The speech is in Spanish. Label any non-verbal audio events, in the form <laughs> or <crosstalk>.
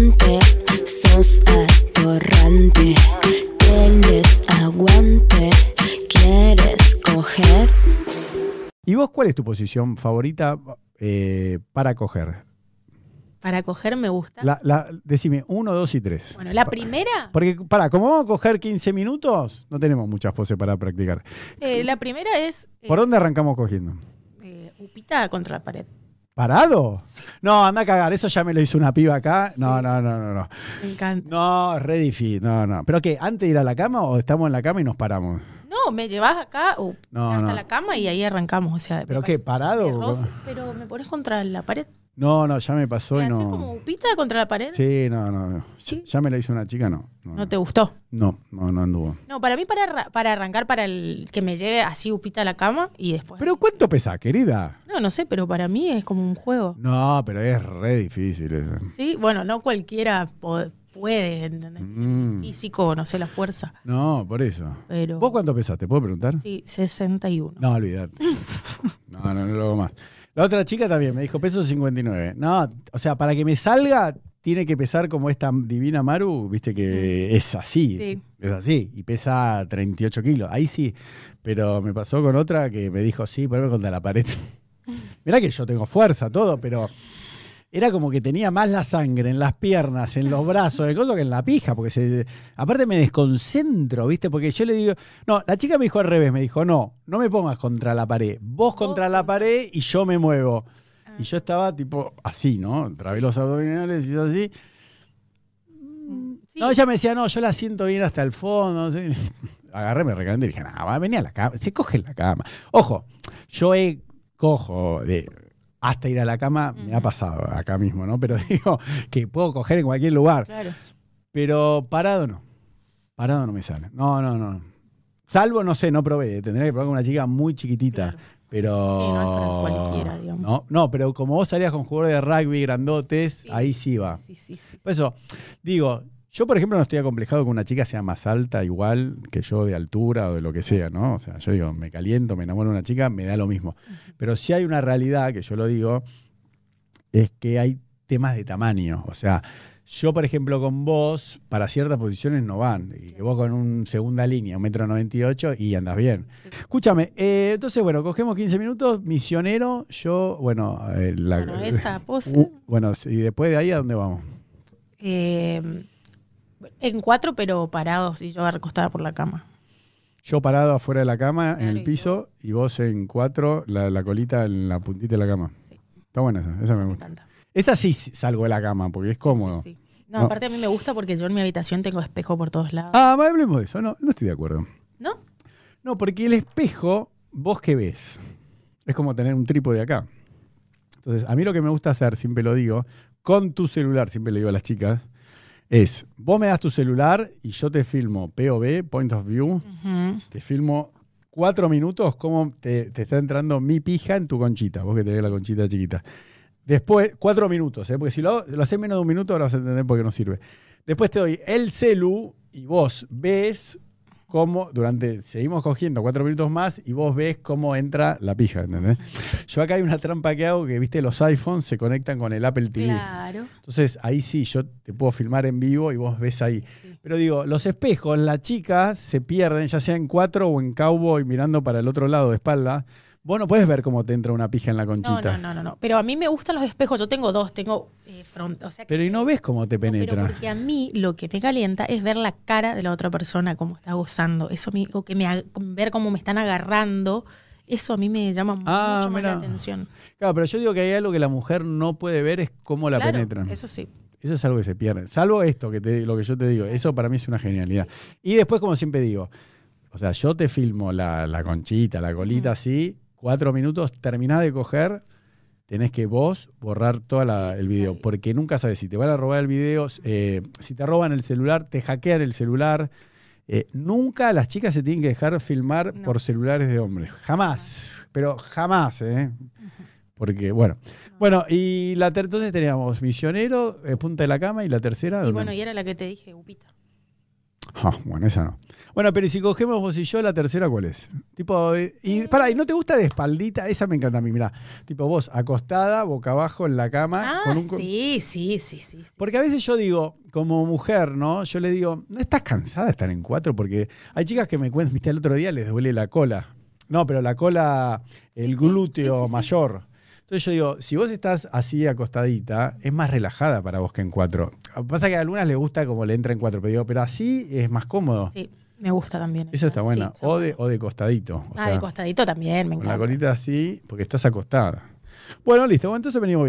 atorrante, sos atorrante. Tienes aguante, quieres coger. ¿Y vos cuál es tu posición favorita eh, para coger? Para coger me gusta. La, la- decime, uno, dos y tres. bueno, la primera, Porque, para, como vamos a coger 15 minutos, no tenemos muchas poses para practicar. eh, la primera es eh, ¿Por dónde arrancamos cogiendo? eh, upita contra la pared. ¿Parado? No, anda a cagar, eso ya me lo hizo una piba acá. No, no, no, no, no. Me encanta. No, re difícil. No, no. ¿Pero qué? ¿Antes de ir a la cama o estamos en la cama y nos paramos? No, me llevas acá uh, No, hasta no. la cama y ahí arrancamos. O sea, me ¿Pero qué, parece parado? de roce, pero me pones contra la pared. No, no, ya me pasó y ¿Así no. como upita contra la pared? Sí, no, no. no. ¿Sí? Ya me lo hizo una chica, no. No, ¿No te gustó? no, no, no anduvo. No, para mí para, para arrancar, para el que me llegue así upita a la cama y después... ¿Pero cuánto pesa, querida? No, no sé, pero para mí es como un juego. No, pero es re difícil eso. Sí, bueno, no cualquiera puede, ¿entendés? Mm. Físico, no sé, la fuerza. No, por eso. Pero... ¿Vos cuánto pesás? ¿Te puedo preguntar? Sí, 61. No, olvidate. <laughs> No, no, no lo hago más. La otra chica también me dijo, peso 59. No, o sea, para que me salga, tiene que pesar como esta divina Maru, viste que es así. Sí. Es así. Y pesa 38 kilos. Ahí sí. Pero me pasó con otra que me dijo, sí, poneme contra la pared. <laughs> Mirá que yo tengo fuerza, todo, pero era como que tenía más la sangre en las piernas, en los brazos, el coso que en la pija, porque se, aparte me desconcentro, ¿viste? Porque yo le digo, no, la chica me dijo al revés, me dijo, no, no me pongas contra la pared, vos contra la pared y yo me muevo. Y yo estaba tipo así, ¿no? Trabé los abdominales y yo así. Sí. No, ella me decía, no, yo la siento bien hasta el fondo. no sé. <laughs> Agarré, me recalenté y dije, no, va, vení a la cama. Se coge en la cama. Ojo, yo he cojo de hasta ir a la cama, me ha pasado acá mismo, ¿no? Pero <laughs> digo que puedo coger en cualquier lugar. Claro. Pero parado no. Parado no me sale. No, no, no. Salvo, no sé, no probé. Tendría que probar con una chica muy chiquitita. Claro. Pero. Sí, no es para cualquiera, digamos. No, no, pero como vos salías con jugadores de rugby grandotes, Sí, ahí sí va. Sí, sí, sí. Por eso, digo, yo por ejemplo no estoy acomplejado que una chica sea más alta, igual que yo de altura o de lo que sea, ¿no? O sea, yo digo, me caliento, me enamoro de una chica, me da lo mismo. Pero si hay una realidad, que yo lo digo, es que hay temas de tamaño. O sea, yo por ejemplo con vos, para ciertas posiciones no van. Y vos con un segunda línea, un metro noventa y ocho, y andas bien. Sí. Escúchame, eh, entonces, bueno, cogemos 15 minutos, misionero, yo, bueno, eh, la- Bueno, esa pose. Uh, bueno, y después de ahí, ¿a dónde vamos? Eh, en cuatro, pero parados y yo recostada por la cama. Yo parado afuera de la cama, en el piso, y vos en cuatro, la, la colita en la puntita de la cama. Sí. Está buena esa, esa me me gusta. encanta. Esa sí salgo de la cama, porque es cómodo. Sí, sí, sí. No, No. aparte a mí me gusta porque yo en mi habitación tengo espejo por todos lados. Ah, hablemos de eso, no, no estoy de acuerdo. ¿No? No, porque el espejo, vos qué ves, es como tener un trípode acá. Entonces, a mí lo que me gusta hacer, siempre lo digo, con tu celular, siempre le digo a las chicas, es, vos me das tu celular y yo te filmo POV, Point of View, te filmo cuatro minutos cómo te, te está entrando mi pija en tu conchita, vos que tenés la conchita chiquita. Después, cuatro minutos, ¿eh? porque si lo, lo haces menos de un minuto, ahora vas a entender por qué no sirve. Después te doy el celu y vos ves cómo, durante, seguimos cogiendo cuatro minutos más y vos ves cómo entra la pija, ¿entendés? Yo acá hay una trampa que hago que, viste, los iPhones se conectan con el Apple TV. Claro. Entonces ahí sí, yo te puedo filmar en vivo y vos ves ahí. Sí. Pero digo, los espejos, las chicas se pierden, ya sea en cuatro o en cowboy mirando para el otro lado de espalda. Vos no puedes ver cómo te entra una pija en la conchita. no, no, no, no. Pero a mí me gustan los espejos. Yo tengo dos, tengo eh, front. O sea que Pero y no ves cómo te No, pero penetra. porque a mí lo que me calienta es ver la cara de la otra persona, cómo está gozando. Eso me, o que me ver cómo me están agarrando. Eso a mí me llama Ah, mucho más la atención. Claro, pero yo digo que hay algo que la mujer no puede ver es cómo la Claro, penetran. Eso sí. Eso es algo que se pierde. Salvo esto, que te, lo que yo te digo. Eso para mí es una genialidad. Y después, como siempre digo, o sea, yo te filmo la, la conchita, la colita Mm. así, cuatro minutos, terminás de coger, tenés que vos borrar todo el video. Porque nunca sabes si te van a robar el video, eh, si te roban el celular, te hackean el celular. Eh, nunca las chicas se tienen que dejar filmar No. por celulares de hombres. Jamás. Pero jamás, ¿eh? Porque, bueno. Bueno, y la entonces teníamos misionero, eh, punta de la cama, y la tercera. Y bueno, y era la que te dije, Upita. Ah, bueno, esa no. Bueno, pero si cogemos vos y yo, la tercera, ¿cuál es? Tipo, eh, y para, ¿y no te gusta de espaldita? Esa me encanta a mí, mira. Tipo, vos acostada, boca abajo en la cama. Ah, con un co- sí, sí, sí, sí. sí. Porque a veces yo digo, como mujer, ¿no? Yo le digo, ¿no estás cansada de estar en cuatro? Porque hay chicas que me cuentan, viste, el otro día les duele la cola. No, pero la cola, el Sí, glúteo sí. mayor. Entonces yo digo, si vos estás así acostadita, es más relajada para vos que en cuatro. Pasa que a algunas les gusta como le entra en cuatro, pero digo, pero así es más cómodo. Sí, me gusta también. Esa está buena. está o, de, o de costadito. O Ah, sea, de costadito también, me con la encanta. colita así, porque estás acostada. Bueno, listo. Bueno, entonces venimos bien.